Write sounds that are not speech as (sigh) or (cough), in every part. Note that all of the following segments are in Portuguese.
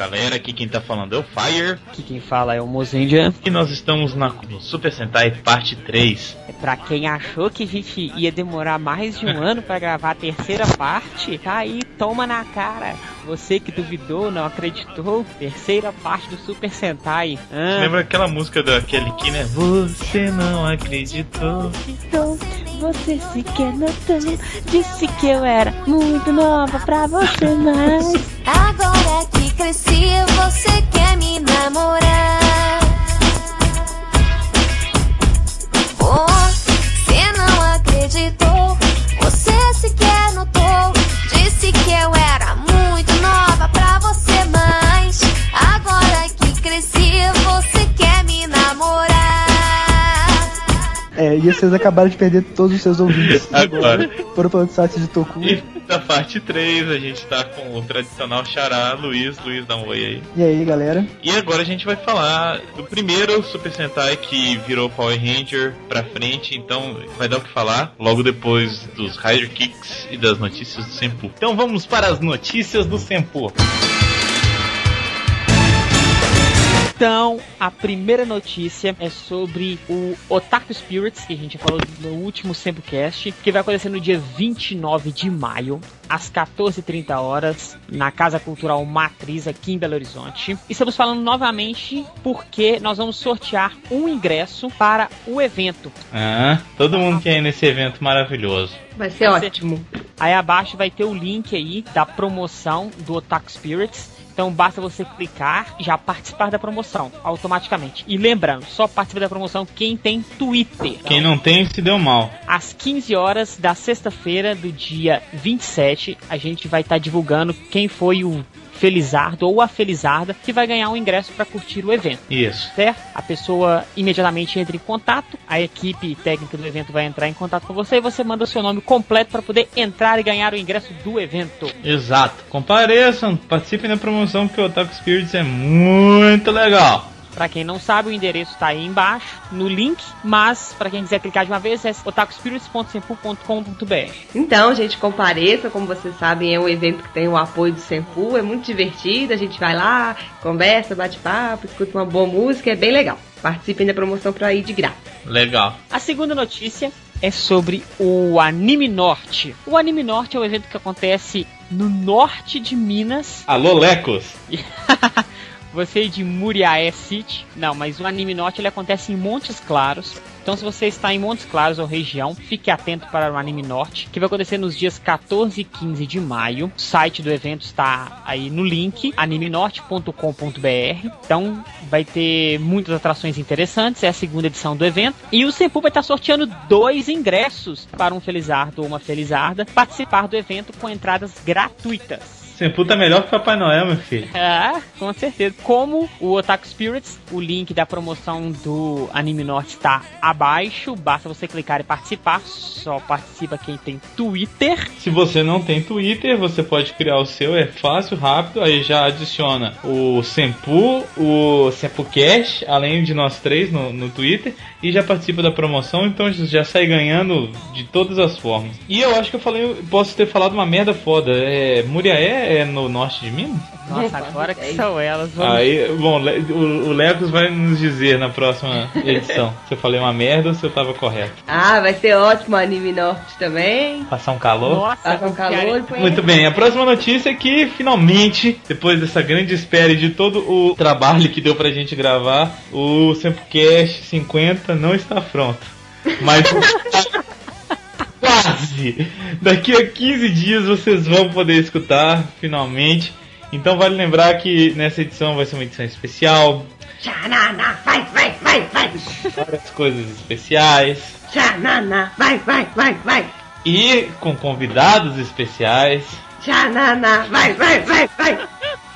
galera, aqui quem tá falando é o Fire. Aqui quem fala é o Mozendia. E nós estamos na Super Sentai parte 3. É pra quem achou que a gente ia demorar mais de um ano para gravar a terceira parte, tá aí, toma na cara. Você que duvidou, não acreditou, terceira parte do Super Sentai. Ah. Lembra aquela música daquele que, né? Você não acreditou. Então, você sequer notou, disse que eu era muito nova pra você, mas... Agora que cresci, você quer me namorar. Você não acreditou, e vocês acabaram de perder todos os seus ouvintes. (laughs) Agora. Foram para o site de Toku. E na parte 3 a gente tá com o tradicional xará, Luiz. Luiz, dá um oi aí. E aí, galera? E agora a gente vai falar do primeiro Super Sentai que virou Power Ranger pra frente, então vai dar o que falar logo depois dos Rider Kicks e das notícias do Senpu. Então vamos para as notícias do Senpu. Então, a primeira notícia é sobre o Otaku Spirits, que a gente falou no último Sempocast, que vai acontecer no dia 29 de maio, às 14h30 horas, na Casa Cultural Matriz, aqui em Belo Horizonte. Estamos falando novamente porque nós vamos sortear um ingresso para o evento. Ah, todo mundo quer ir nesse evento maravilhoso. Vai ser vai ótimo. Ser... Aí abaixo vai ter o link aí da promoção do Otaku Spirits. Então basta você clicar e já participar da promoção automaticamente. E lembrando, só participa da promoção quem tem Twitter. Quem não tem se deu mal. Às 15 horas da sexta-feira do dia 27, a gente vai estar tá divulgando quem foi o Felizardo ou a Felizarda que vai ganhar um ingresso para curtir o evento. Isso. Certo? A pessoa imediatamente entra em contato, a equipe técnica do evento vai entrar em contato com você e você manda seu nome completo para poder entrar e ganhar o ingresso do evento. Exato. Compareçam, participem da promoção que o Otaku Spirits é muito legal. Para quem não sabe, o endereço está aí embaixo no link, mas para quem quiser clicar de uma vez é otakuspirits.sempu.com.br. Então, gente, compareça, como vocês sabem, é um evento que tem o apoio do Sempu, é muito divertido, a gente vai lá, conversa, bate papo, escuta uma boa música, é bem legal. Participem da promoção para ir de graça. Legal. A segunda notícia é sobre o Anime Norte. O Anime Norte é um evento que acontece no norte de Minas. Alô, Lecos! (laughs) você de Muriaé City. Não, mas o Anime Norte ele acontece em Montes Claros. Então, se você está em Montes Claros ou região, fique atento para o Anime Norte, que vai acontecer nos dias 14 e 15 de maio. O site do evento está aí no link, animenorte.com.br. Então, vai ter muitas atrações interessantes. É a segunda edição do evento. E o Sempu vai estar sorteando dois ingressos para um Felizardo ou uma Felizarda participar do evento com entradas gratuitas. Senpu tá melhor que Papai Noel, meu filho. (laughs) Ah, com certeza. Como o Otaku Spirits, o link da promoção do Anime Norte está abaixo. Basta você clicar e participar. Só participa quem tem Twitter. Se você não tem Twitter, você pode criar o seu. É fácil, rápido. Aí já adiciona o Senpu, o SempuCast, além de nós três no, no Twitter. E já participa da promoção. Então já sai ganhando de todas as formas. E eu acho que eu falei, posso ter falado uma merda foda. É, Muriaé é no norte de Minas? Nossa, agora que são elas. Vamos... Aí, bom, o, o Lecos vai nos dizer na próxima edição (laughs) se eu falei uma merda ou se eu tava correto. Ah, vai ser ótimo anime norte também. Passar um calor. Nossa, Passar um calor. Muito bem, a próxima notícia é que finalmente, depois dessa grande espera e de todo o trabalho que deu pra gente gravar, o Sempocast 50 não está pronto. Mas (laughs) Quase! Daqui a 15 dias vocês vão poder escutar, finalmente. Então vale lembrar que nessa edição vai ser uma edição especial. Xanana, vai, vai, vai, vai! Várias coisas especiais. Xanana, vai, vai, vai, vai! E com convidados especiais. Xanana, vai, vai, vai, vai!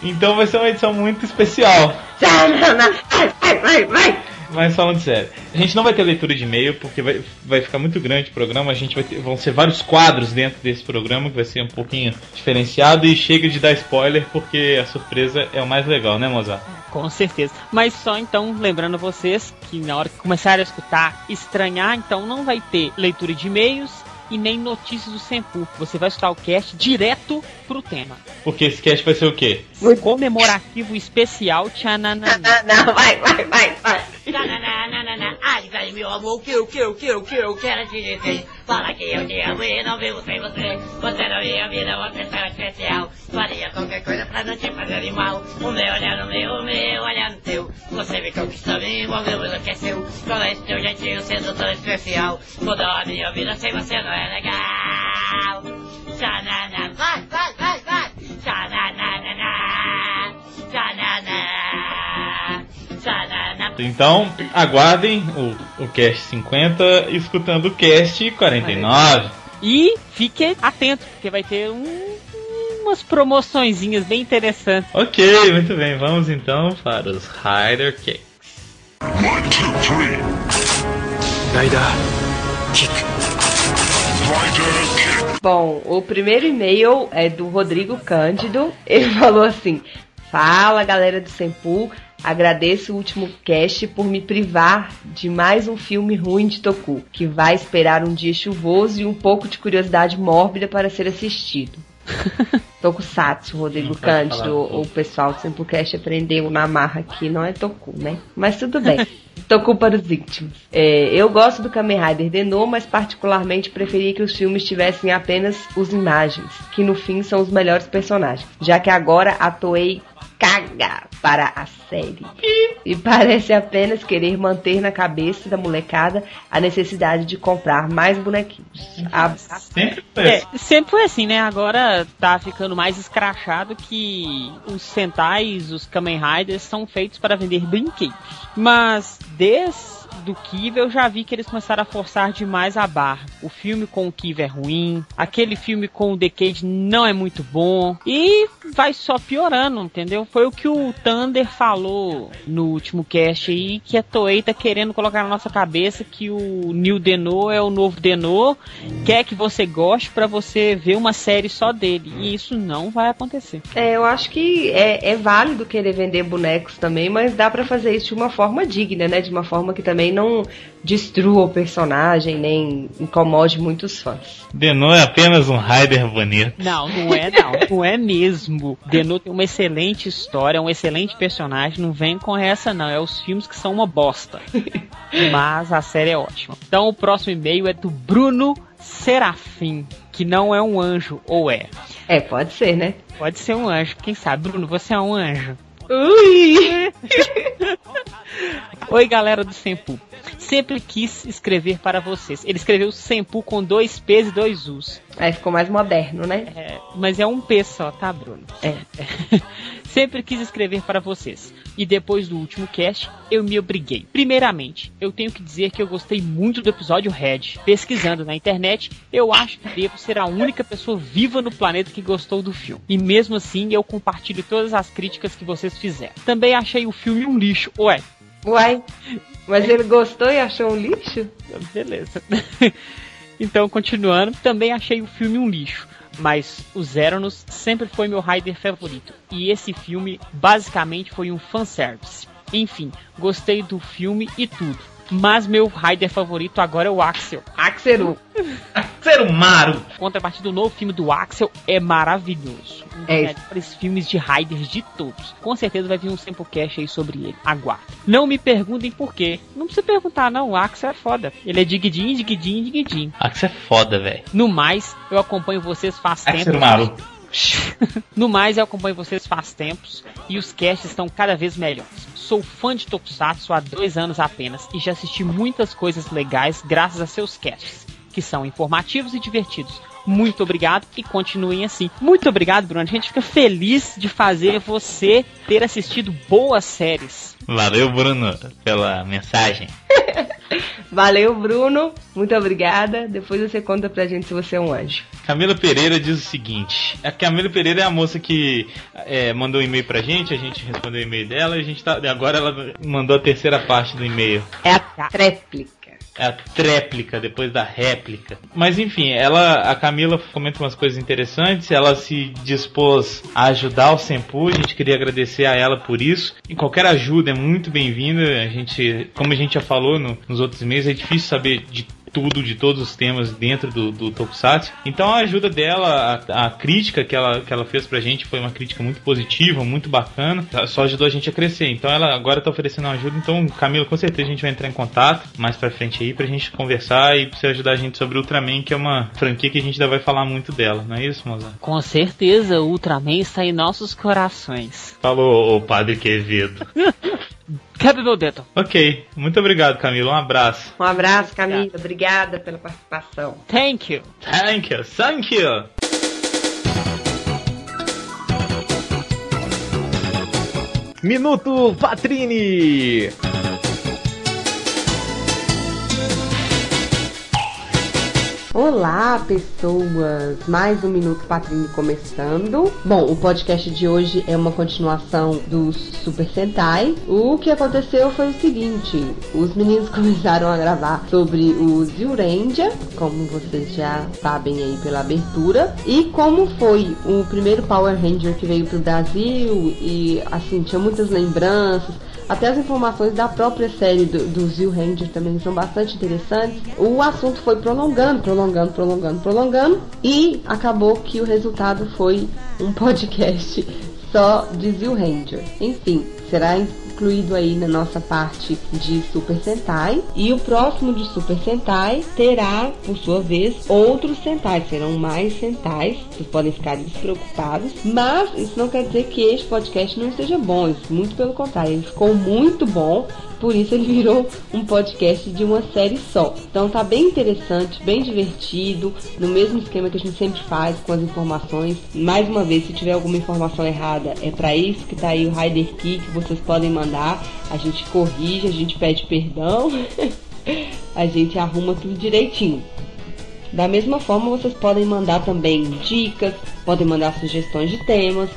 Então vai ser uma edição muito especial. Xanana, vai, vai, vai, vai! Mas falando sério, a gente não vai ter leitura de e-mail porque vai, vai ficar muito grande o programa. A gente vai ter, vão ser vários quadros dentro desse programa que vai ser um pouquinho diferenciado e chega de dar spoiler porque a surpresa é o mais legal, né, Mozart? Com certeza. Mas só então lembrando vocês que na hora que começarem a escutar, estranhar, então não vai ter leitura de e-mails e nem notícias do Senpu. Você vai escutar o cast direto pro tema. Porque esse cast vai ser o quê? Comemorativo especial Tchananana. Não, vai, vai, vai, vai. Ai, velho, meu amor, o que, o que, o que, o que eu quero te dizer? Fala que eu te amo e não vivo sem você. Você na minha vida, você será especial. Faria qualquer coisa pra não te fazer mal. O meu olhar no meu, o meu olhar no teu. Você me conquistou, me envolveu, o que é. Com esse teu jeitinho tão especial. Mudou a minha vida, sem você não é legal. Tchanana, vai, vai. Então, aguardem o, o cast 50 escutando o cast 49. E fique atento, porque vai ter um- umas promoçõezinhas bem interessantes. Ok, muito bem. Vamos então para os Rider Cakes. One, two, three. Rider kick. Rider kick. Bom, o primeiro e-mail é do Rodrigo Cândido. Ele (laughs) falou assim: Fala galera do Sempu, agradeço o último cast por me privar de mais um filme ruim de Toku, que vai esperar um dia chuvoso e um pouco de curiosidade mórbida para ser assistido. (laughs) Tokusatsu, Rodrigo Cândido, o pessoal do Sempocast aprendeu na marra aqui, não é Toku, né? Mas tudo bem. (laughs) Toku para os íntimos. É, eu gosto do Kamen Rider Denô, mas particularmente preferia que os filmes tivessem apenas os imagens, que no fim são os melhores personagens, já que agora a Toei caga para a série. E parece apenas querer manter na cabeça da molecada a necessidade de comprar mais bonequinhos. Abraço. Sempre foi É, assim. sempre foi assim, né? Agora tá ficando mais escrachado que os Sentais, os Kamen Riders são feitos para vender brinquedos. Mas desde do Kiva eu já vi que eles começaram a forçar demais a barra. O filme com o Kiva é ruim, aquele filme com o Decade não é muito bom e vai só piorando, entendeu? Foi o que o Thunder falou no último cast aí, que a Toei tá querendo colocar na nossa cabeça que o New Deno é o novo Deno, quer que você goste pra você ver uma série só dele. E isso não vai acontecer. É, eu acho que é, é válido querer vender bonecos também, mas dá pra fazer isso de uma forma digna, né? De uma forma que também não destrua o personagem, nem incomode muitos fãs. Denô é apenas um Rider bonito. Não, não é não. Não é mesmo. Deno tem uma excelente história, é um excelente personagem. Não vem com essa não. É os filmes que são uma bosta. (laughs) Mas a série é ótima. Então o próximo e-mail é do Bruno Serafim, que não é um anjo, ou é? É, pode ser, né? Pode ser um anjo. Quem sabe, Bruno, você é um anjo. Ui! (laughs) Oi, galera do Sempu. Sempre quis escrever para vocês. Ele escreveu Sempu com dois P's e dois U's. Aí ficou mais moderno, né? É, mas é um P só, tá, Bruno? É. (laughs) Sempre quis escrever para vocês. E depois do último cast, eu me obriguei. Primeiramente, eu tenho que dizer que eu gostei muito do episódio Red. Pesquisando na internet, eu acho que devo ser a única pessoa viva no planeta que gostou do filme. E mesmo assim, eu compartilho todas as críticas que vocês fizeram. Também achei o filme um lixo. Ué, Uai, mas ele gostou e achou um lixo? Beleza. (laughs) então, continuando, também achei o filme um lixo. Mas o Zeronos sempre foi meu Rider favorito. E esse filme basicamente foi um fanservice. Enfim, gostei do filme e tudo. Mas meu Rider favorito agora é o Axel. Axeru. (laughs) Maru. Contrapartida do novo filme do Axel é maravilhoso. Um dos É. melhores filmes de Riders de todos. Com certeza vai vir um Samplecast aí sobre ele. Aguarde. Não me perguntem por quê. Não precisa perguntar, não. O Axel é foda. Ele é digidinho, digidinho, digidinho. Você é foda, velho. No mais, eu acompanho vocês faz Ah, tempo. ser um Maru. (laughs) No mais, eu acompanho vocês faz tempos e os casts estão cada vez melhores. Sou fã de Tokusatsu há dois anos apenas e já assisti muitas coisas legais graças a seus casts, que são informativos e divertidos. Muito obrigado e continuem assim. Muito obrigado, Bruno. A gente fica feliz de fazer você ter assistido boas séries. Valeu, Bruno, pela mensagem. (laughs) Valeu, Bruno. Muito obrigada. Depois você conta pra gente se você é um anjo. Camila Pereira diz o seguinte: a Camila Pereira é a moça que é, mandou um e-mail pra gente, a gente respondeu o e-mail dela e a gente tá. Agora ela mandou a terceira parte do e-mail. É a tréplica. A tréplica, depois da réplica. Mas enfim, ela, a Camila comenta umas coisas interessantes, ela se dispôs a ajudar o Sempu, a gente queria agradecer a ela por isso. E qualquer ajuda é muito bem-vinda. A gente, como a gente já falou no- nos outros e-mails, é difícil saber de tudo, de todos os temas dentro do, do Tokusatsu. Então a ajuda dela, a, a crítica que ela, que ela fez pra gente foi uma crítica muito positiva, muito bacana. Só ajudou a gente a crescer. Então ela agora tá oferecendo ajuda. Então, Camila, com certeza a gente vai entrar em contato mais pra frente aí pra gente conversar e pra você ajudar a gente sobre Ultraman, que é uma franquia que a gente ainda vai falar muito dela, não é isso, Mozart? Com certeza, o Ultraman está em nossos corações. Falou, ô Padre Quevedo. (laughs) Quebra meu dedo. ok, muito obrigado, Camila. Um abraço. Um abraço, Camila. Obrigada pela participação. Thank you. Thank you, thank you. Minuto Patrini! Olá, pessoas! Mais um Minuto Patrinho começando. Bom, o podcast de hoje é uma continuação do Super Sentai. O que aconteceu foi o seguinte: os meninos (laughs) começaram a gravar sobre o Zyuranger, como vocês já sabem aí pela abertura, e como foi o primeiro Power Ranger que veio pro Brasil, e assim, tinha muitas lembranças. Até as informações da própria série do, do Ranger também são bastante interessantes. O assunto foi prolongando, prolongando, prolongando, prolongando. E acabou que o resultado foi um (laughs) podcast só de Zil Ranger. Enfim, será incluído aí na nossa parte de Super Sentai. E o próximo de Super Sentai terá, por sua vez, outros Sentais. Serão mais Sentais. Vocês podem ficar despreocupados. Mas isso não quer dizer que este podcast não esteja bom. Muito pelo contrário, ele ficou muito bom. Por isso ele virou um podcast de uma série só. Então tá bem interessante, bem divertido, no mesmo esquema que a gente sempre faz com as informações. Mais uma vez, se tiver alguma informação errada, é para isso que tá aí o Rider Key que vocês podem mandar. A gente corrige, a gente pede perdão, (laughs) a gente arruma tudo direitinho. Da mesma forma, vocês podem mandar também dicas, podem mandar sugestões de temas.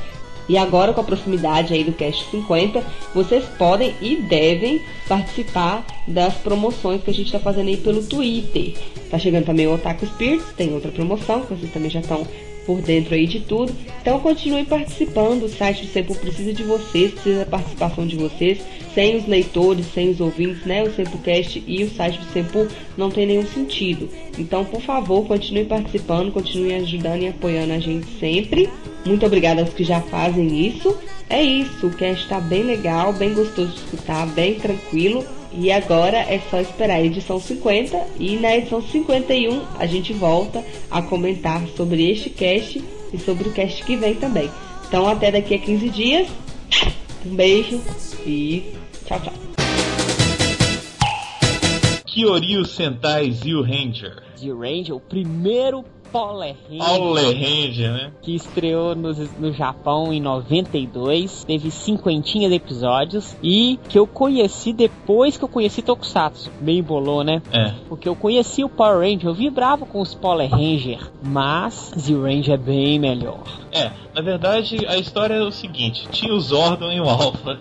E agora, com a proximidade aí do Cast 50, vocês podem e devem participar das promoções que a gente está fazendo aí pelo Twitter. Tá chegando também o Otaku Spirits, tem outra promoção, que vocês também já estão por dentro aí de tudo. Então continue participando, o site do Sempo precisa de vocês, precisa da participação de vocês. Sem os leitores, sem os ouvintes, né? O SempoCast e o site do Sempo não tem nenhum sentido. Então, por favor, continue participando, continue ajudando e apoiando a gente sempre. Muito obrigada aos que já fazem isso. É isso, o cast está bem legal, bem gostoso de escutar, bem tranquilo. E agora é só esperar a edição 50 e na edição 51 a gente volta a comentar sobre este cast e sobre o cast que vem também. Então até daqui a 15 dias. Um beijo e tchau, tchau. Kyoryu Sentai Zil Ranger. The Ranger, o primeiro Power Ranger né? que estreou no, no Japão em 92, teve cinquentinha de episódios e que eu conheci depois que eu conheci Tokusatsu. Meio bolou, né? É. Porque eu conheci o Power Ranger, eu vibrava com os Power Ranger, mas Zero Ranger é bem melhor. É, na verdade a história é o seguinte: tinha o Zordon e o Alpha.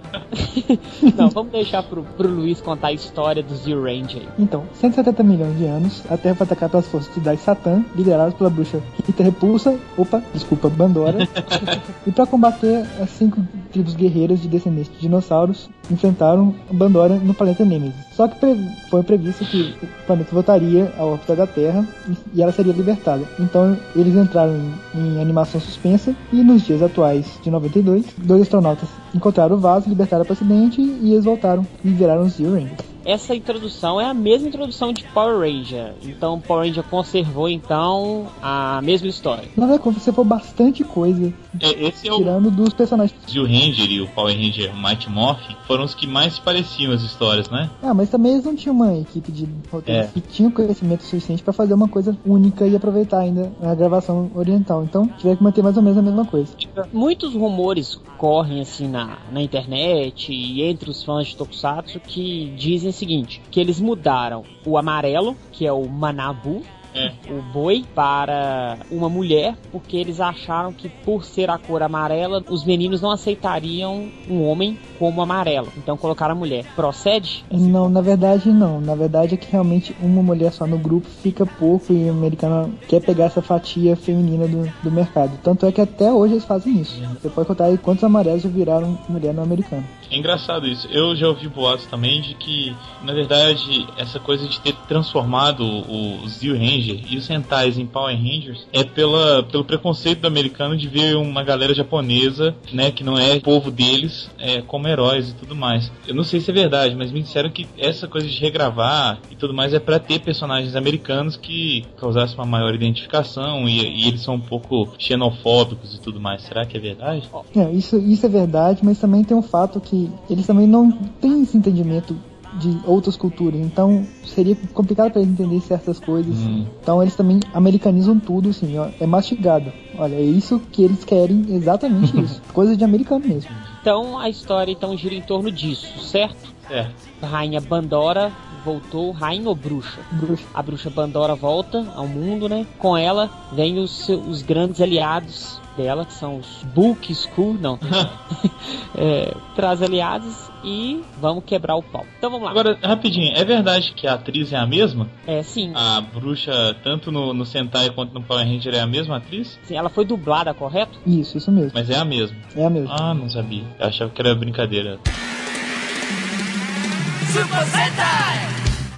(laughs) Não, vamos deixar pro, pro Luiz contar a história do Zero Ranger. aí. Então, 170 milhões de anos, a Terra foi atacada pelas forças de Dai Satan, lideradas pela bruxa Rita Repulsa, opa, desculpa, Bandora. (laughs) e para combater as cinco tribos guerreiras de descendentes de dinossauros, enfrentaram Bandora no planeta Nemesis. Só que pre- foi previsto que o planeta voltaria à órbita da Terra e- ela seria libertada. Então, eles entraram em, em animação suspensa e nos dias atuais de 92, dois astronautas encontraram o vaso, libertaram o paciente e eles voltaram e viraram os Zero Rangers. Essa introdução é a mesma introdução de Power Ranger. Então Power Ranger conservou então a mesma história. Na você for bastante coisa, esse é o tirando dos personagens. Zil Ranger e o Power Ranger Mighty Morphin foram os que mais se pareciam as histórias, né? Ah, mas também eles não tinham uma equipe de roteiro É. que tinha conhecimento suficiente pra fazer uma coisa única e aproveitar ainda a gravação oriental. Então, tiveram que manter mais ou menos a mesma coisa. Muitos rumores correm assim na, na internet e entre os fãs de Tokusatsu que dizem o seguinte, que eles mudaram o amarelo, que é o Manabu, É. o boi, para uma mulher, porque eles acharam que por ser a cor amarela, os meninos não aceitariam um homem como amarelo. Então colocaram a mulher. Procede? Não, na verdade não. Na verdade é que realmente uma mulher só no grupo fica pouco e a americana quer pegar essa fatia feminina do, do mercado. Tanto é que até hoje eles fazem isso. Você pode contar aí quantos amarelos viraram mulher no americano. É engraçado isso. Eu já ouvi boatos também de que, na verdade, essa coisa de ter transformado o Zio Ranger e os Sentais em Power Rangers é pela, pelo preconceito do americano de ver uma galera japonesa, né, que não é povo deles, é, como heróis e tudo mais. Eu não sei se é verdade, mas me disseram que essa coisa de regravar e tudo mais é para ter personagens americanos que causassem uma maior identificação e, e eles são um pouco xenofóbicos e tudo mais. Será que é verdade? É, isso, isso é verdade, mas também tem um fato que eles também não têm esse entendimento de outras culturas, então seria complicado para eles entender certas coisas. Hum. Então eles também americanizam tudo, assim, ó, é mastigado. Olha, é isso que eles querem, exatamente (laughs) isso. Coisa de americano mesmo. Então a história então gira em torno disso, certo? É. A rainha Bandora voltou, rainha ou bruxa? Bruxa. A bruxa Bandora volta ao mundo, né? Com ela vem os, os grandes aliados dela, que são os Book School, não. (laughs) (laughs) É, traz aliados e vamos quebrar o pau. Então vamos lá. Agora, rapidinho, é verdade que a atriz é a mesma? É, sim, A bruxa, tanto no, no Sentai quanto no Power Ranger, é a mesma atriz? sim, ela foi dublada, correto? Isso, isso mesmo. Mas é a mesma. É a mesma. Ah, não sabia. Eu achava que era brincadeira.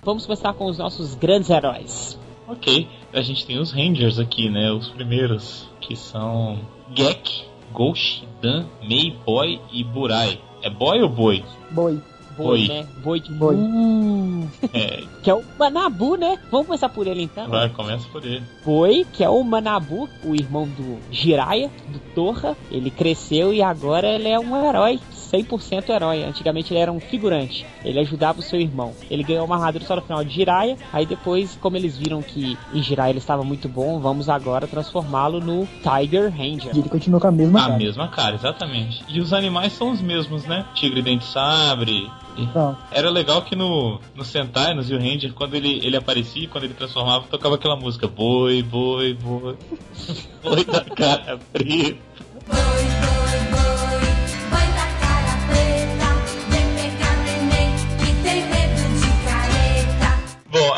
Vamos começar com os nossos grandes heróis. Ok, a gente tem os Rangers aqui, né? Os primeiros, que são Gek, Ghost, Dan, Mei, Boy e Burai. É Boy ou Boi? Boi. Boi, Boi. né? Boi de Boi. Mu. É, (laughs) Que é o Manabu, né? Vamos começar por ele então. vai, começa por ele. Boi, que é o Manabu, o irmão do Jiraiya, do Torra. Ele cresceu e agora ele é um herói. 100% herói. Antigamente ele era um figurante. Ele ajudava o seu irmão. Ele ganhou uma armadura só no final de Jiraiya. Aí depois, como eles viram que em Jiraiya ele estava muito bom, vamos agora transformá-lo no Tiger Ranger. E ele continua com a mesma A cara. mesma cara, exatamente. E os animais são os mesmos, né? Tigre dente sabre. Então, Era legal que no, no Sentai, no Zio Ranger, quando ele, ele aparecia, quando ele transformava, tocava aquela música Boi, boi, boi. (laughs) Boi da cara preta.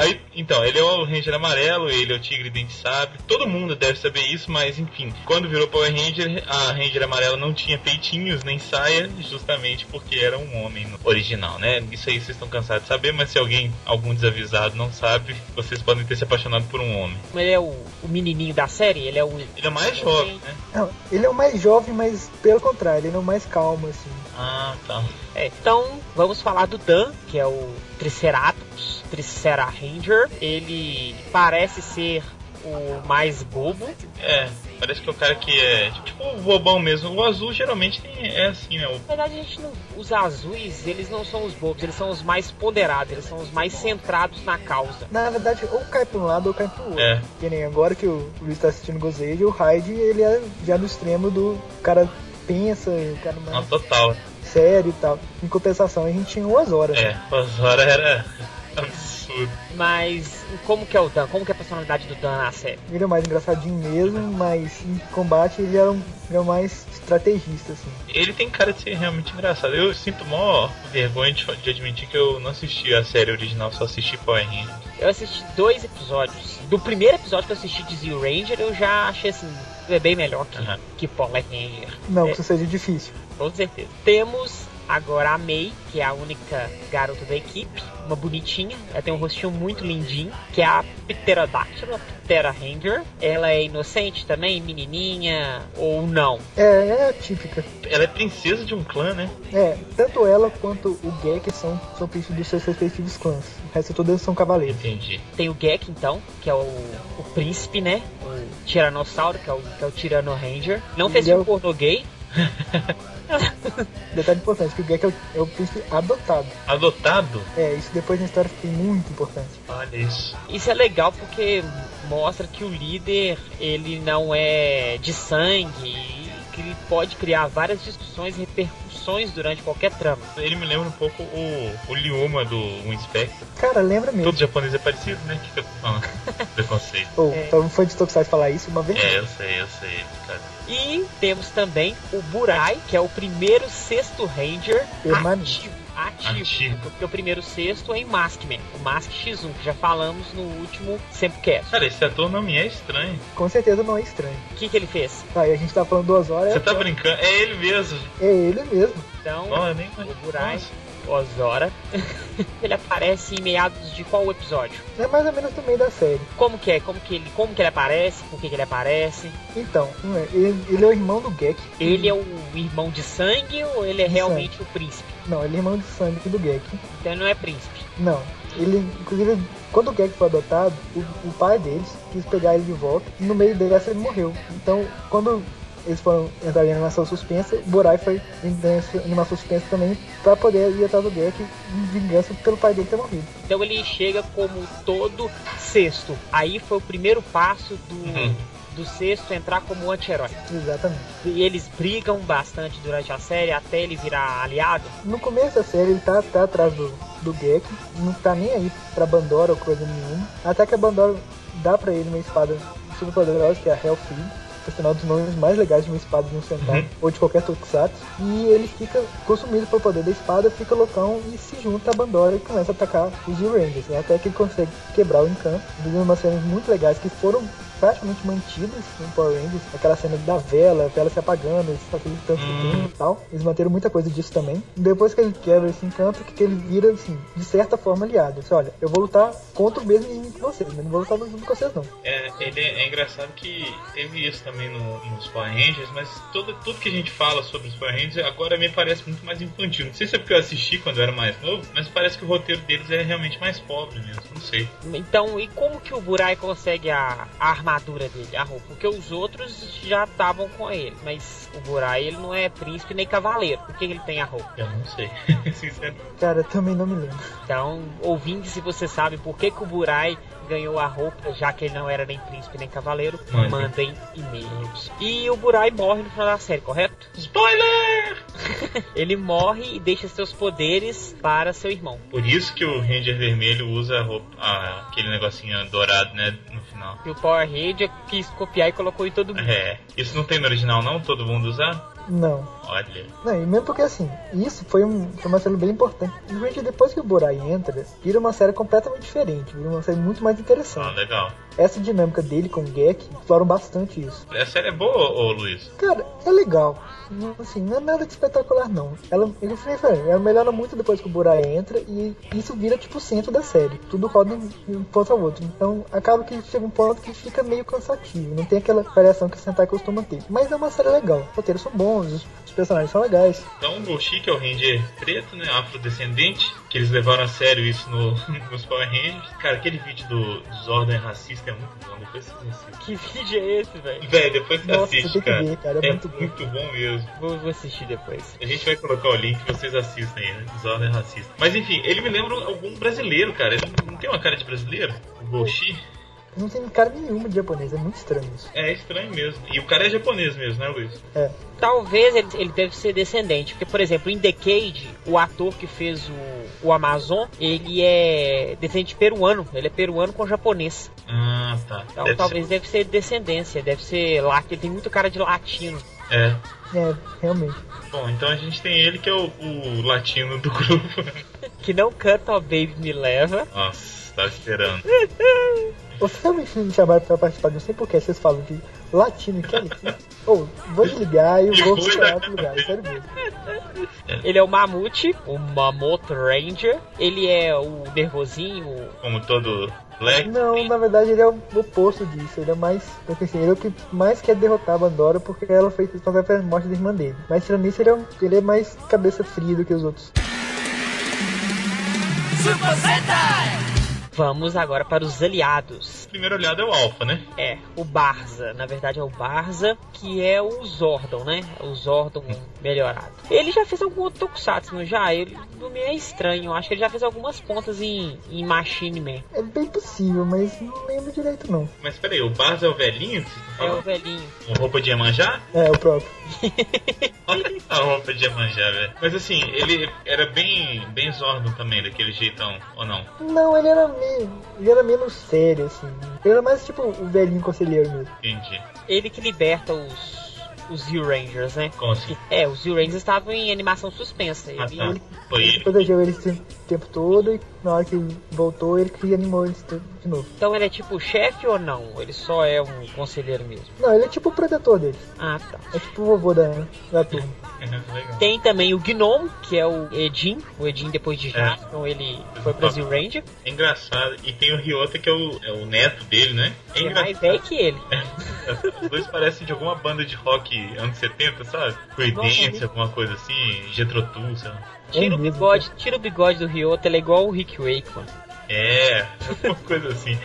Aí, então, ele é o Ranger amarelo, ele é o Tigre Dente Sabre. Todo mundo deve saber isso, mas enfim. Quando virou Power Ranger, a Ranger amarela não tinha peitinhos nem saia, justamente porque era um homem no original, né? Isso aí vocês estão cansados de saber, mas se alguém, algum desavisado não sabe, vocês podem ter se apaixonado por um homem. Ele é o, o menininho da série, ele é o. Ele é mais jovem, né? não, ele é o mais jovem, mas pelo contrário, ele é o mais calmo, assim. Ah, tá. É, então vamos falar do Dan, que é o Triceratops, Tricera Ranger. Ele parece ser o mais bobo. É, parece que é o cara que é tipo o bobão mesmo. O azul geralmente tem, é assim, né? O- Na verdade, a gente não, os azuis, eles não são os bobos, eles são os mais ponderados, eles são os mais centrados na causa. Na verdade, ou cai pra um lado ou cai pro outro. É. Que nem agora que o Luiz tá assistindo Gozeja, o Hyde, ele é já no extremo do cara pensa, o cara mais Não, total. sério e tal. Em compensação, a gente tinha o Azora. É, o Azora era absurdo. Mas como que é o Dan? Como que é a personalidade do Dan na série? Ele é mais engraçadinho mesmo, mas em combate ele é, um, ele é o mais estrategista, assim. Ele tem cara de ser realmente engraçado. Eu sinto mó vergonha de, de admitir que eu não assisti a série original, só assisti Power Ranger. Eu assisti dois episódios. Do primeiro episódio que eu assisti de Zero Ranger, eu já achei assim, é bem melhor que, Aham. que Power Ranger. Não É. que isso seja difícil. Com certeza. Temos agora a May, que é a única garota da equipe, uma bonitinha, ela tem um rostinho muito lindinho, que é a Pterodactyl, a Ptera Ranger. Ela é inocente também, menininha, ou não? É, é típica. Ela é princesa de um clã, né? É, tanto ela quanto o Gek são, são príncipes dos seus respectivos clãs. O resto todos são cavaleiros. Entendi. Tem o Gek, então, que é o, o príncipe, né? O Tiranossauro, que é o, que é o Tirano Ranger. Não fez Ele é o- pornô gay. (laughs) (laughs) Detalhe importante, que o Gek é o, é o príncipe adotado. Adotado? É, isso depois na história fica muito importante. Olha isso. Isso é legal porque mostra que o líder ele não é de sangue e que ele pode criar várias discussões e repercussões durante qualquer trama. Ele me lembra um pouco o, o Liuma do Inspector. Cara, lembra mesmo. Todo japonês é parecido, né? O que, que eu tô falando? Preconceito. Ou, É. então foi de Tokusatsu falar isso uma vez. É, eu sei, eu sei, cara. E temos também o Burai, que é o primeiro sexto Ranger Permanente. ativo. Ativo, Ativo. porque o primeiro sexto é em Maskman, o Mask X1, que já falamos no último Sempcast. Cara, esse ator não me é estranho. Com certeza não é estranho. O que, que ele fez? Tá, e a gente tá falando do Azora, Você é, tá brincando? É ele mesmo. é ele mesmo. Então, nem o Burai, Ozora, (laughs) ele aparece em meados de qual episódio? É mais ou menos no meio da série. Como que é? Como que ele, como que ele aparece? Por que, que ele aparece? Então, é, ele, ele é o irmão do Gek. Ele é o irmão de sangue ou ele é De realmente o príncipe? Não, ele é irmão de sangue do Gek. Então ele não é príncipe. Não. Ele, inclusive, quando o Gek foi adotado, o, o pai deles quis pegar ele de volta e no meio dessa ele morreu. Então, quando eles foram entrar em animação suspensa, Borai foi em nessa animação suspensa também pra poder ir atrás do Gek em vingança pelo pai dele ter morrido. Então ele chega como todo sexto. Aí foi o primeiro passo do, Uhum. do sexto entrar como anti-herói. Exatamente. E eles brigam bastante durante a série até ele virar aliado. No começo da série ele tá, tá atrás do, do Gek, não tá nem aí pra Bandora ou coisa nenhuma. Até que a Bandora dá pra ele uma espada super poderosa, que é a Hellfield. Sinal dos nomes mais legais de uma espada de um Sentai, ou de qualquer Tokusatsu. E ele fica consumido pelo poder da espada, fica loucão e se junta à Bandora e começa a atacar os Z-Rangers. Né? Até que ele consegue quebrar o encanto. Vivendo umas cenas muito legais que foram praticamente mantidas em Power Rangers. Aquela cena da vela, a vela se apagando, eles facilitando Hum. e tal. Eles manteram muita coisa disso também. Depois que ele quebra esse encanto, que ele vira, assim, de certa forma aliado. Olha, eu vou lutar contra o mesmo inimigo que vocês, mas não vou lutar junto com vocês não. É, ele é, é engraçado que teve isso também no- nos Power Rangers, mas todo, tudo que a gente fala sobre os Power Rangers agora me parece muito mais infantil. Não sei se é porque eu assisti quando eu era mais novo, mas parece que o roteiro deles é realmente mais pobre mesmo. Não sei. Então, e como que o Burai consegue a, a armadura dele, a roupa? Porque os outros já estavam com ele, mas o Burai ele não é príncipe nem cavaleiro. Por que ele tem a roupa? Eu não sei. (laughs) Sinceramente. Cara, eu também não me lembro. Então, ouvinte, se você sabe por que, que o Burai ganhou a roupa, já que ele não era nem príncipe nem cavaleiro, Mande. mandem e-mails. E o Burai morre no final da série, correto? Spoiler! (laughs) Ele morre e deixa seus poderes para seu irmão. Por isso que o Ranger Vermelho usa a roupa, a- aquele negocinho dourado, né, no final. E o Power Ranger quis copiar e colocou em todo mundo. É, isso não tem no original não? Todo mundo usar? Não. Olha. Não, e mesmo porque assim, isso foi, um, foi uma série bem importante. Simplesmente depois que o Borai entra, vira uma série completamente diferente, vira uma série muito mais Ah, interessante. legal. Essa dinâmica dele com o Gek exploram bastante isso. A série é boa, ô Luiz? Cara, é legal. Não, Assim, não é nada de espetacular não. Ela, diferente. ela melhora muito depois que o Burai entra e isso vira tipo o centro da série. Tudo roda de um ponto ao outro. Então acaba que chega um ponto que fica meio cansativo. Não tem aquela variação que o Sentai costuma ter. Mas é uma série legal. Os roteiros são bons, os personagens são legais. Então o Golshi, que é o Ranger preto, né, afrodescendente, que eles levaram a sério isso no, (laughs) nos Power Rangers. Cara, aquele vídeo do, é racista é muito bom, depois vocês assistem. Que vídeo é esse, velho? Véi, depois você Nossa, assiste, você tem que cara. ver, cara, é É muito bom. muito bom mesmo. Vou, vou assistir depois. A gente vai colocar o link vocês assistem aí, né? Zordon é racista. Mas enfim, ele me lembra algum brasileiro, cara. Ele não tem uma cara de brasileiro? O? Não tem cara nenhuma de japonês, é muito estranho isso. É estranho mesmo. E o cara é japonês mesmo, né, Luiz? É. Talvez ele, ele deve ser descendente, porque, por exemplo, em Decade, o ator que fez o, o Amazon, ele é descendente peruano. Ele é peruano com japonês. Ah, tá. Então Deve talvez deve ser descendência, deve ser lá, que ele tem muito cara de latino. ser- É. É, realmente. Bom, então a gente tem ele que é o, o latino do grupo. (laughs) Que não canta o Baby Me Leva. Nossa, tava esperando. Vocês realmente me chamaram pra participar de um sei porque vocês falam de latino e Kelly? Ou, vou desligar e eu vou da outro lugar, sério mesmo. Ele é o Mamute, o Mamoto Ranger. Ele é o nervosinho, Como todo Black. Não, na verdade ele é o oposto disso. Ele é mais. Porque assim, ele é o que mais quer derrotar a Bandora porque ela foi responsável pela morte da irmã dele. Mas tirando isso, ele é, um- ele é mais cabeça fria do que os outros. Vamos agora para os aliados. Primeiro olhado é o Alpha, né? É, o Barza. Na verdade é o Barza, que é o Zordon, né? O Zordon melhorado. Ele já fez algum outro Tokusatsu, não já? Ele não me é estranho. Eu acho que ele já fez algumas pontas em, em Machine Man. É bem possível, mas não lembro direito não. Mas peraí, o Barz é o velhinho estão É o velhinho. Com roupa de Iemanjá? É, o próprio. Olha a roupa de Iemanjá, velho. Mas assim, ele era bem, bem Zordon também, daquele jeitão, ou não? Não, ele era meio. Ele era menos sério, assim. Ele era mais tipo o velhinho conselheiro mesmo. Entendi. Ele que liberta os. Os Z-Rangers, né? Como assim? É, os Z-Rangers estavam em animação suspensa. Ah, Ele, tá. ele- Foi Ele ele. protegeu eles tempo todo e na hora que ele voltou ele que animou eles de novo. Então ele é tipo o chefe ou não? Ele só é um conselheiro mesmo? Não, ele é tipo o protetor deles. Ah, tá. É tipo o vovô da, da turma. Legal. Tem também o Gnome, que é o Edin. O Edin, depois de É. Jaspion, ele foi pro Brasil Ranger. É engraçado. E tem o Ryota que é o, é o neto dele, né? É é mais velho que ele. (laughs) Os dois parecem de alguma banda de rock anos 70, sabe? Creedence, alguma coisa assim, Getrotu, sei lá. Tira o bigode, tira o bigode do Ryota, ele é igual o Rick Wakeman. É, (laughs) alguma coisa assim.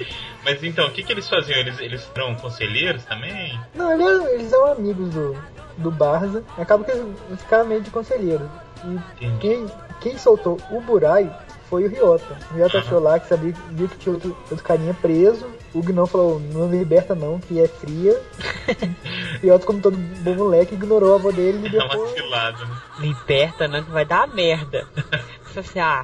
Mas então, o que, que eles faziam? Eles, eles eram conselheiros também? Não, ele é- eles são amigos do, do Barza. Acaba que eles ficaram meio de conselheiro. E Entendi. quem, quem soltou o Burai foi o Ryota. O Ryota achou lá que sabia, viu que tinha outro, outro carinha preso. O Gnome falou, não liberta não, que é fria. o (laughs) Ryota, como todo bom moleque, ignorou a avó dele e É uma cilada, né? Liberta, não, que vai dar merda. (laughs) Só assim, ah,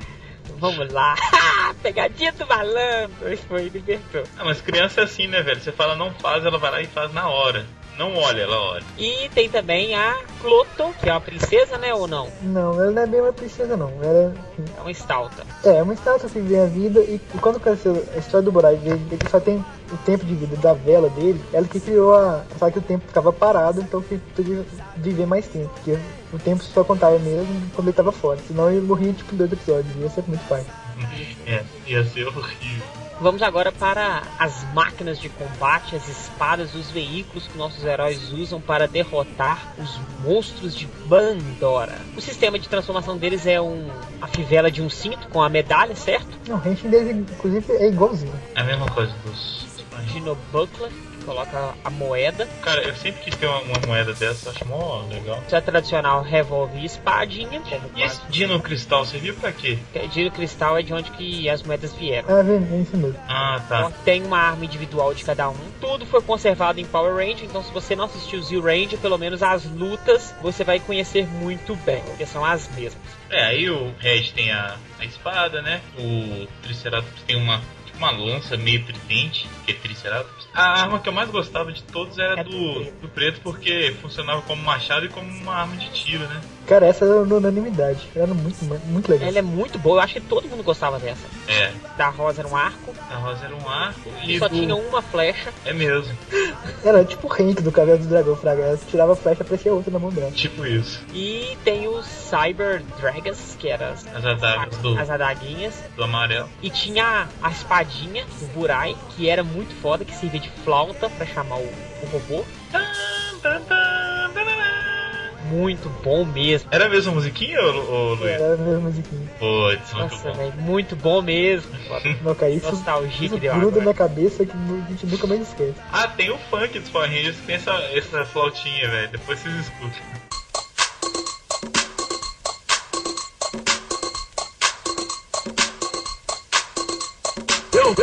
vamos lá. (laughs) Pegadinha do malandro. E foi libertou. Ah, mas criança é assim, né, velho? Você fala não faz, ela vai lá e faz na hora. Não olha, ela olha. E tem também a Cloto, que é uma princesa, né, ou não? Não, ela não é bem uma princesa não. Ela É uma Stalta. é, é uma estátua que vem a vida e, e quando cresceu a história do Burai, vê vê que só tem o tempo de vida da vela dele, ela que criou a. Só que o tempo ficava parado, então que podia viver mais tempo. Porque o tempo só contava mesmo quando ele tava fora. Senão ele morria tipo em dois episódios, ia ser muito pai. É, ia ser horrível. Vamos agora para as máquinas de combate, as espadas, os veículos que nossos heróis usam para derrotar os monstros de Bandora. O sistema de transformação deles é um, a fivela de um cinto com a medalha, certo? Não, o Henshin deles, inclusive, é igualzinho. É a mesma coisa dos. Dino Buckler, coloca a moeda. Cara, eu sempre quis ter uma, uma moeda dessa, acho mó legal. Isso é tradicional revólver e espadinha. E esse Dino Cristal serviu pra quê? quase- Dino Cristal é de onde que as moedas vieram. Ah, vem, é isso mesmo. Ah, tá. Então, tem uma arma individual de cada um. Tudo foi conservado em Power Ranger, então se você não assistiu Zero Ranger, pelo menos as lutas você vai conhecer muito bem, porque são as mesmas. É, aí o Red tem a, a espada, né? O Triceratops tem uma, uma lança meio tridente, que é Triceratops. A arma que eu mais gostava de todos era É do, do preto. do preto, porque funcionava como machado e como uma arma de tiro, né? Cara, essa era unanimidade. Era muito, muito legal. Ela é muito boa, eu acho que todo mundo gostava dessa. É, Da Rosa era um arco, a rosa era um arco e só do... tinha uma flecha. É mesmo, Era tipo o Hank do Cabelo do Dragão, Fraga. Ela tirava a flecha, aparecia outra na mão dela. tipo isso. E tem os Cyber Dragons, que eram as, As adagas do, as adaguinhas. do amarelo. E tinha a espadinha, o Burai, que era muito foda, que servia de flauta pra chamar o, o robô. Tan, tan, tan, tarará. Muito bom mesmo. Era a mesma musiquinha, ô Luiz? Era a mesma musiquinha. Putz, muito Nossa, bom. velho, muito bom mesmo. (laughs) Cara, isso, Nostalgia isso que deu gruda agora. na cabeça que a gente nunca mais esquece. Ah, tem o funk dos Power Rangers que tem essa, essa flautinha, velho. Depois vocês escutam.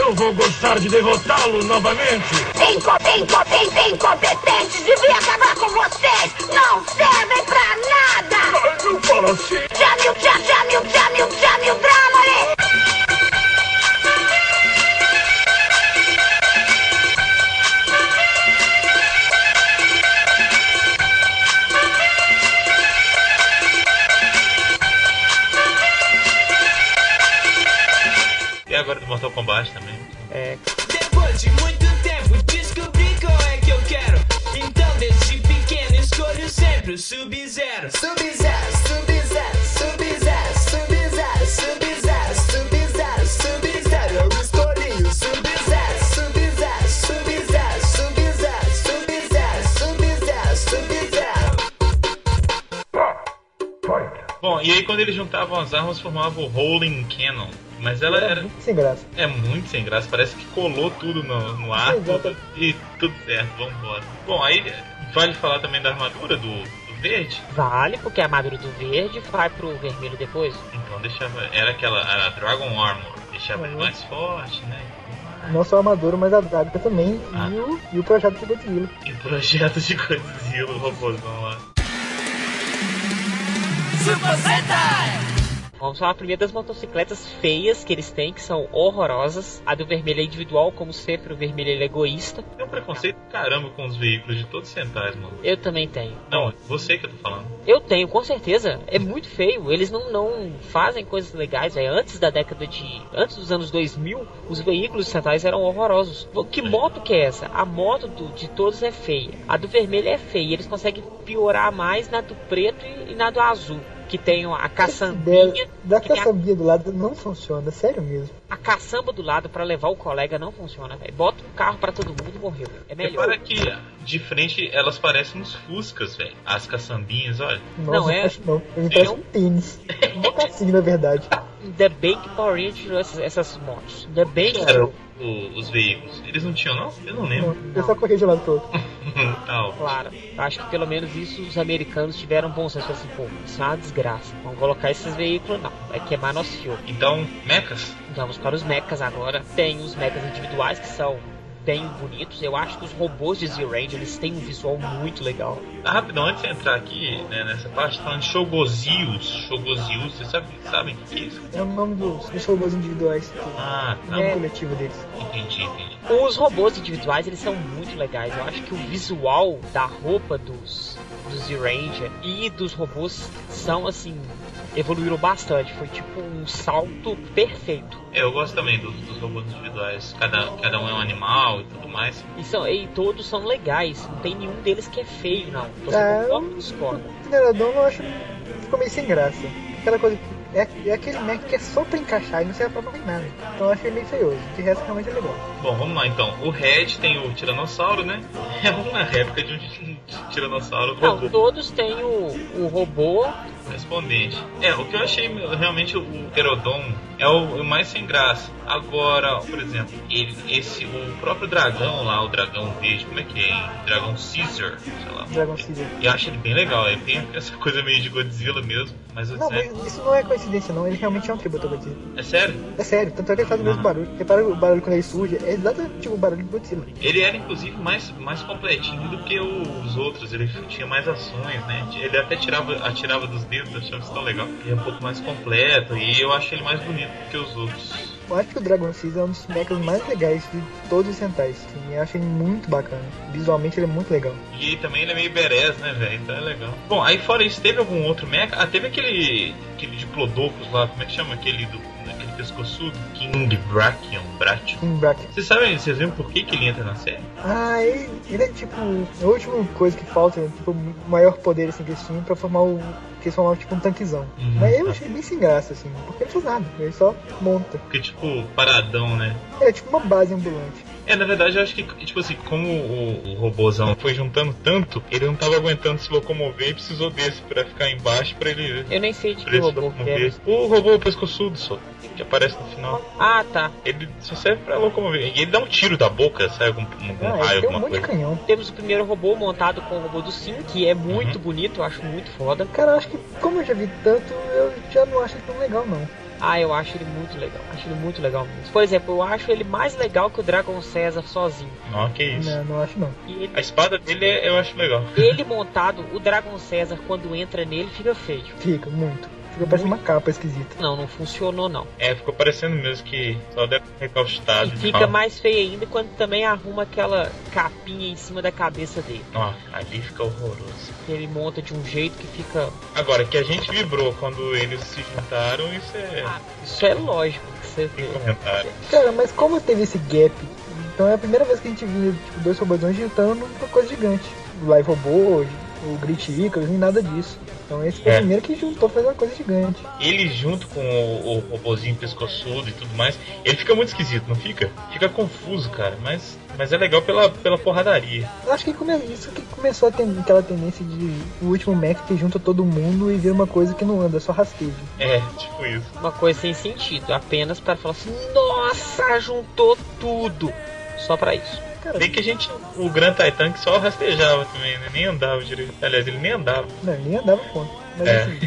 Eu, vou gostar de derrotá-lo novamente! Incom- incom- in- Incompetentes, devia acabar com vocês! Não servem pra nada! Não fala assim! Chame o, chame, chame o, chame o, chame o Dramore! E agora do Mortal Kombat também. É, Depois de muito tempo descobri qual é que eu quero Então desde pequeno escolho sempre o Sub-Zero Sub-Zero, Sub-Zero, Sub-Zero, Sub-Zero, Sub-Zero, Sub-Zero, Sub-Zero Eu escolhi o Sub-Zero, Sub-Zero, Sub-Zero, Sub-Zero, Sub-Zero, Sub-Zero, Sub-Zero Bom, e aí quando eles juntavam as armas, formavam o Rolling Cannon. Mas ela Era era, muito sem graça. é muito sem graça, parece que colou tudo no, no arco Exato. e tudo certo, vambora. Bom, aí vale falar também da armadura do, do verde? vale, porque a armadura do verde vai pro vermelho depois. Então deixava. Era aquela. A Dragon Armor, deixava ele Uhum. mais forte, né? Não só a armadura, mas a Draga também. Ah. E, o, e o projeto de Godzilla. E projetos de Godzilla, o robôzão lá. Super Sentai! Vamos falar primeiro das motocicletas feias que eles têm, que são horrorosas. A do vermelho é individual, como sempre, o vermelho é egoísta. Tem um preconceito caramba com os veículos de todos os centais, mano. Eu também tenho. Não, você que eu tô falando. Eu tenho, com certeza. É muito feio. Eles não, não fazem coisas legais, velho. Antes da década de. Antes dos anos 2000, os veículos centais eram horrorosos. Que moto que é essa? A moto do- de todos é feia. A do vermelho é feia. Eles conseguem piorar mais na do preto e, e na do azul. Que tem a caçambinha. da tem a, caçambinha do lado não funciona, sério mesmo. A caçamba do lado pra levar o colega não funciona, velho. Bota um carro pra todo mundo e morreu. É melhor. Repara que de frente elas parecem uns fuscas, velho. As caçambinhas, olha. Nossa, Não, é- acho não. Ele parece é um- tênis. Um mocassim, na verdade. Ainda bem que Power Rangers tirou essas, essas motos. Ainda bem que Eram o- os veículos. Eles não tinham, não? Eu não lembro. Eu só corri de lado todo. Não. (laughs) Claro, eu acho que pelo menos isso os americanos tiveram bom senso assim, pô, isso é uma desgraça. Vamos colocar esses veículos não, vai queimar nosso filme. Então, mechas? Vamos para os mechas agora. Tem os mechas individuais que são bem bonitos. Eu acho que os robôs de Z-Range eles têm um visual muito legal. Ah, rapidão, antes de entrar aqui né, nessa parte, falando de Shogozius. Shogozius, vocês sabem, sabem o que é isso? É o nome dos, dos robôs individuais. Ah, O tá. nome É. coletivo deles. Entendi, entendi. Os robôs individuais eles são muito legais. Eu acho que o visual da roupa dos dos Z-Ranger e dos robôs são assim evoluíram bastante. Foi tipo um salto perfeito. É, eu gosto também dos, dos robôs individuais. Cada, cada um é um animal e tudo mais. E, são, e todos são legais. Não tem nenhum deles que é feio, não. Você É, concorda ou discorda? Eu acho ficou meio sem graça. Aquela coisa que. É, é aquele Mac que é só pra encaixar e não serve pra mais nada. Então eu achei meio feioso. De resto realmente é legal. Bom, vamos lá então. O Red tem o Tiranossauro, né? (laughs) É uma réplica de um (laughs) Tiranossauro Não, robô todos têm o, o robô. Respondente. É, o que eu achei realmente o Pterodon é o, o mais sem graça. Agora, por exemplo, ele, esse, o próprio dragão lá, o dragão verde, como é que é? hein? Dragão Caesar, sei lá. Dragon Caesar. Eu acho ele bem legal, ele tem essa coisa meio de Godzilla mesmo, mas, Não, é, mas isso não é coincidência não. Ele realmente é um tributo ao Godzilla. é sério. É sério, tanto é que ele faz o mesmo barulho. Repara o barulho quando ele surge, é exatamente o barulho do Godzilla. Ele era inclusive mais, mais completinho do que os outros, ele tinha mais ações, né? Ele até tirava, atirava dos dedos, achava isso tão legal. Ele é um pouco mais completo e eu acho ele mais bonito do que os outros. Eu acho que o Dragon Caesar é um dos mechas mais legais de todos os centais. Assim, eu acho ele muito bacana. Visualmente ele é muito legal. E também ele é meio berés, né, velho? Então é legal. Bom, aí fora isso, teve algum outro mecha? Ah, teve aquele. aquele Diplodocus lá, como é que chama aquele do. Pescoçudo? King Brachion, Brachion. King. Vocês sabem, vocês viram por que, que ele entra na série? Ah, ele, ele é tipo a última coisa que falta, né? tipo, o maior poder assim que eles tinham pra formar o. Que eles formavam tipo um tanquezão. Uhum. Mas eu achei bem sem graça, assim, porque ele não faz nada, ele só monta. Porque, tipo, paradão, né? É tipo uma base ambulante. É, na verdade, eu acho que, tipo assim, como o, o robôzão foi juntando tanto, ele não tava aguentando se locomover e precisou desse pra ficar embaixo pra ele. Eu nem sei de que robô que é. locomover. O robô pescoçudo só, que aparece no final. Ah, tá. Ele só serve pra locomover. E ele dá um tiro da boca, sai algum, algum Ah, raio, ele tem um alguma monte de coisa. canhão. Temos o primeiro robô montado com o robô do Sim, que é muito bonito, eu acho muito foda. Cara, eu acho que como eu já vi tanto, eu já não acho tão legal não. Ah, eu acho ele muito legal. Acho ele muito legal mesmo. Por exemplo, eu acho ele mais legal que o Dragon César sozinho. Não, que isso. Não, não acho não. Ele, A espada dele é- eu acho legal. ele montado, o Dragon César, quando entra nele, fica feio. Fica, muito. Fica parecendo uma capa esquisita. Não, não funcionou não. É, ficou parecendo mesmo que só deve ter recaustado. E de fica mal. mais feio ainda quando também arruma aquela capinha em cima da cabeça dele. Ó, ali fica horroroso. Ele monta de um jeito que fica. Agora, que a gente vibrou quando eles se juntaram, isso é. Ah, isso é lógico que você. Sem comentário. Cara, mas como teve esse gap, então é a primeira vez que a gente viu tipo, dois robôzões juntando numa coisa gigante. Live Robô, o Grit Icarus, nem nada disso. Então esse foi É. o primeiro que juntou fazer uma coisa gigante. Ele junto com o, o robozinho pescoçudo e tudo mais, ele fica muito esquisito, não fica? Fica confuso, cara, mas, mas é legal pela, pela porradaria. Eu acho que come- isso que começou a ter aquela tendência de o último Mac que junta todo mundo e vira uma coisa que não anda, só rastejo. É, tipo isso. Uma coisa sem sentido, apenas para falar assim: nossa, juntou tudo. Só pra isso. Cara, Bem que a gente, o Grand Titan que só rastejava também, né? Nem andava direito. Aliás, ele nem andava. não, nem andava conta. Mas É. assim,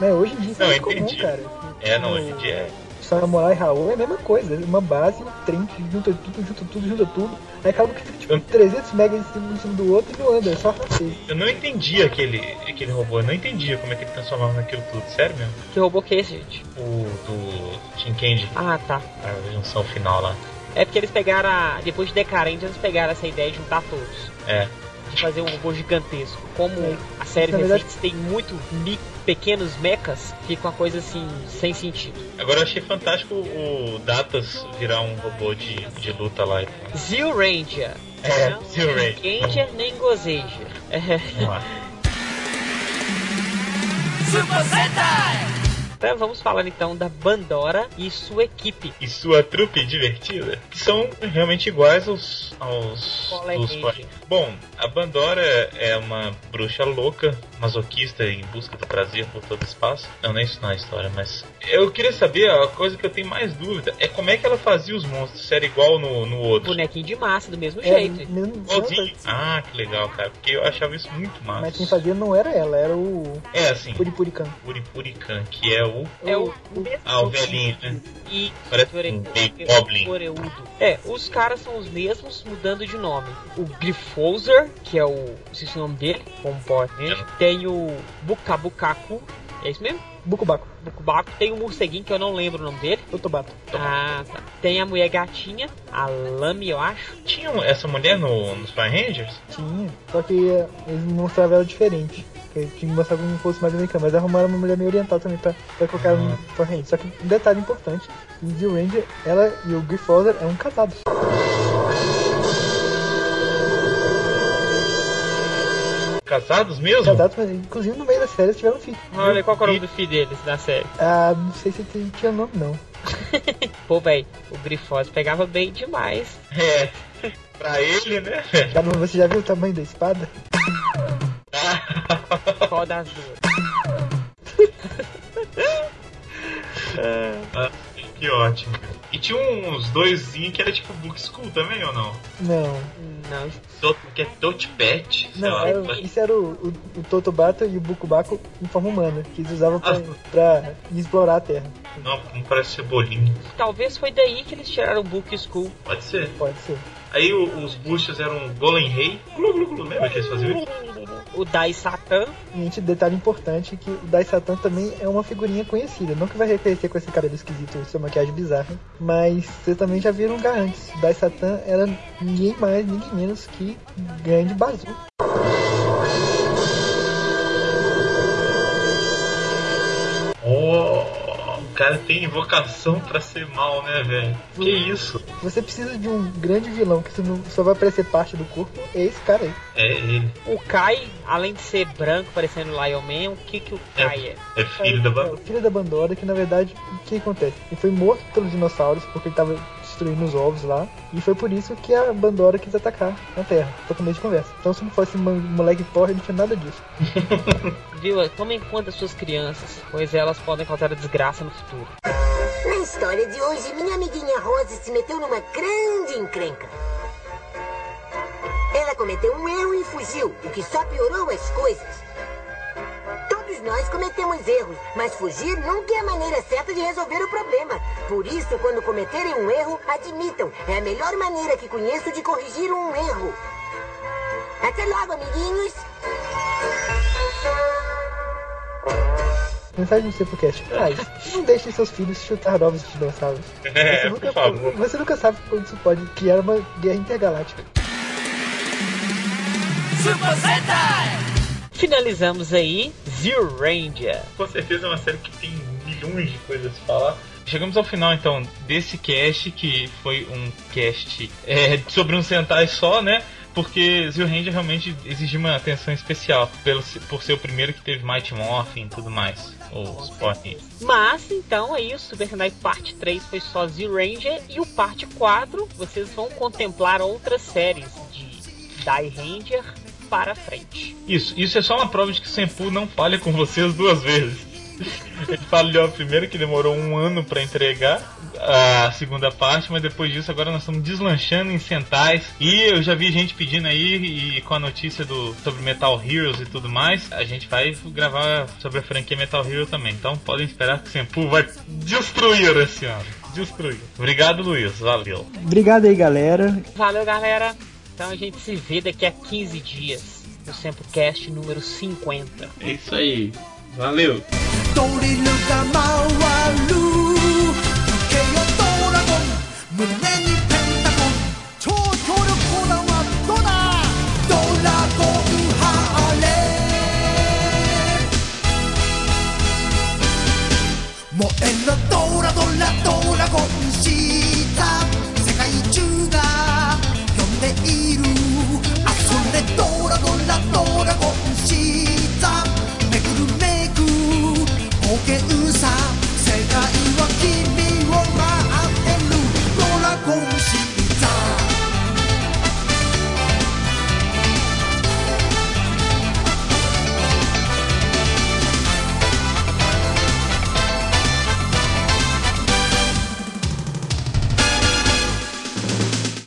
né, hoje em dia isso é Não, muito comum, entendi. cara. É, não, hoje em dia é. Samurai Raul é a mesma coisa, é uma base, um trem que junta tudo, junta tudo, junta tudo. Aí acaba que fica tipo 300 megas em cima, em cima do outro e não anda, é só francês. Eu não entendi aquele, aquele robô, eu não entendia como é que ele transformava naquilo tudo, sério mesmo. Que robô que é esse, gente? O do Tim Candy, Ah, tá. a junção final lá. É porque eles pegaram, a, depois de Decarente, eles pegaram essa ideia de juntar todos. É. De fazer um robô gigantesco. Como É. as séries Na verdade- recentes tem muito mi- pequenos mechas, fica uma coisa assim, sem sentido. Agora eu achei fantástico o Datas virar um robô de, de luta lá. Zio Ranger. É, Não Zio Ranger. Ranger nem Gozeja. É. Vamos lá. (laughs) Super Sentai! Então vamos falar então da Bandora e sua equipe. E sua trupe divertida, que são realmente iguais aos, aos dos Bom, a Bandora é uma bruxa louca, masoquista em busca do prazer por todo o espaço. Não, nem isso não é história, mas eu queria saber, a coisa que eu tenho mais dúvida é como é que ela fazia os monstros, se era igual no, no outro. Bonequinho de massa, do mesmo É, jeito. mesmo, Igualzinho. Ah, que legal, cara, porque eu achava isso muito massa. mas quem fazia não era ela, era o É assim, Puripurican. Puripurican, que é o. É o mesmo Ah, o velhinho, né? E Parece um goblin. É, os caras são os mesmos, mudando de nome. O Gryffouser, que é o. Não sei se é o nome dele, como pode. É. Tem o Bukabukaku. É isso mesmo? Bukubaku, Bukubaku. Tem o morceguinho, que eu não lembro o nome dele. Otobato. Ah, tá. Tem a mulher gatinha, a Lamy, eu acho. Tinha essa mulher no, nos Power Rangers? Tinha, só que eh, eles mostravam ela diferente. Que eles tinham que mostrar como fosse mais americana, mas arrumaram uma mulher meio oriental também pra, pra colocar ela no Power Ranger. Só que um detalhe importante, em Zio Ranger, ela e o Gryffindor eram casados. Casados mesmo? Casados, mas inclusive no meio da série eles tiveram filho. Olha, qual é o nome do filho deles da série? Ah, não sei se tem- tinha nome não. (laughs) Pô, velho, o Grifoz pegava bem demais. É. (laughs) Pra ele, né? Já não- Você já viu o tamanho da espada? (laughs) Qual das duas? Ah, que ótimo. E tinha uns doisinhos que era tipo Book School também ou não? Não. Não, que é Dot Pet, sei Não, era, isso era o, o, o Totobato e o Bukubaku em forma humana, que eles usavam pra, pra explorar a Terra. Não, não parece cebolinho. talvez foi daí que eles tiraram o Book School. Pode ser. Pode ser. Aí o- os buchas eram Golem Rei. Glu, glu, glu. Lembra que eles faziam isso? O Dai Satan, gente, detalhe importante que o Dai Satan também é uma figurinha conhecida. Não que vai reconhecer com esse cabelo esquisito e sua maquiagem bizarra. Mas vocês também já viram um lugar antes. O Dai Satan era ninguém mais, ninguém menos que Grande Bazu. Oh, cara tem vocação pra ser mal, né, velho? Que isso? Se você precisa de um grande vilão que só vai aparecer parte do corpo, é esse cara aí. É ele. o Kai, além de ser branco, parecendo Lion Man, o que que o Kai é? É filho da É, banda. o filho da Bandora, que na verdade, o que acontece? Ele foi morto pelos dinossauros porque ele tava destruindo os ovos lá. E foi por isso que a Bandora quis atacar na Terra, pra começo de conversa. Então se não fosse um moleque porra, não tinha nada disso. (laughs) Viu? Tomem conta das suas crianças, pois elas podem causar desgraça no futuro. Na história de hoje, minha amiguinha Rose se meteu numa grande encrenca. Ela cometeu um erro e fugiu, o que só piorou as coisas. Nós cometemos erros, mas fugir nunca é a maneira certa de resolver o problema. Por isso, quando cometerem um erro, admitam. É a melhor maneira que conheço de corrigir um erro. Até logo, amiguinhos! Mensagem do Sepulcast. Pais, não deixem seus filhos chutar ovos de dinossauros. (laughs) É, você, por nunca, favor. (laughs) você nunca sabe quando isso pode criar uma guerra intergaláctica. Super Sentai! Finalizamos aí Zero Ranger. Com certeza é uma série que tem milhões de coisas a falar. Chegamos ao final então desse cast, que foi um cast é, sobre um Sentai só, né? Porque Zio Ranger realmente exigiu uma atenção especial pelo, por ser o primeiro que teve Mighty Morphin e tudo mais. Power Rangers. Mas então aí o Super Sentai Parte 3 foi só Zero Ranger e o Parte 4 vocês vão contemplar outras séries de Dai Ranger para frente. Isso, isso é só uma prova de que o Senpu não falha com vocês duas vezes. Ele falhou a primeira que demorou um ano pra entregar, a segunda parte, mas depois disso agora nós estamos deslanchando em centais. E eu já vi gente pedindo aí, e com a notícia do, sobre Metal Heroes e tudo mais, a gente vai gravar sobre a franquia Metal Hero também. Então podem esperar que o Senpu vai destruir esse ano. Destruir. Obrigado, Luiz. Valeu. Obrigado aí, galera. Valeu, galera. Então a gente se vê daqui a 15 dias no SempoCast número 50. É isso aí. Valeu! Moello,